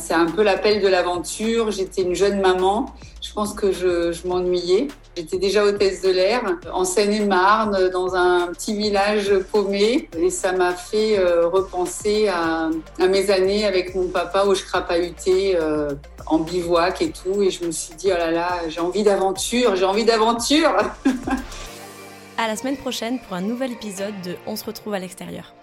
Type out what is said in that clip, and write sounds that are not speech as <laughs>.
C'est un peu l'appel de l'aventure. J'étais une jeune maman. Je pense que je, m'ennuyais. J'étais déjà hôtesse de l'air en Seine-et-Marne, dans un petit village paumé. Et ça m'a fait euh, repenser à, mes années avec mon papa où je crapahutais euh, en bivouac et tout. Et je me suis dit, oh là là, j'ai envie d'aventure, j'ai envie d'aventure. <laughs> à la semaine prochaine pour un nouvel épisode de On se retrouve à l'extérieur.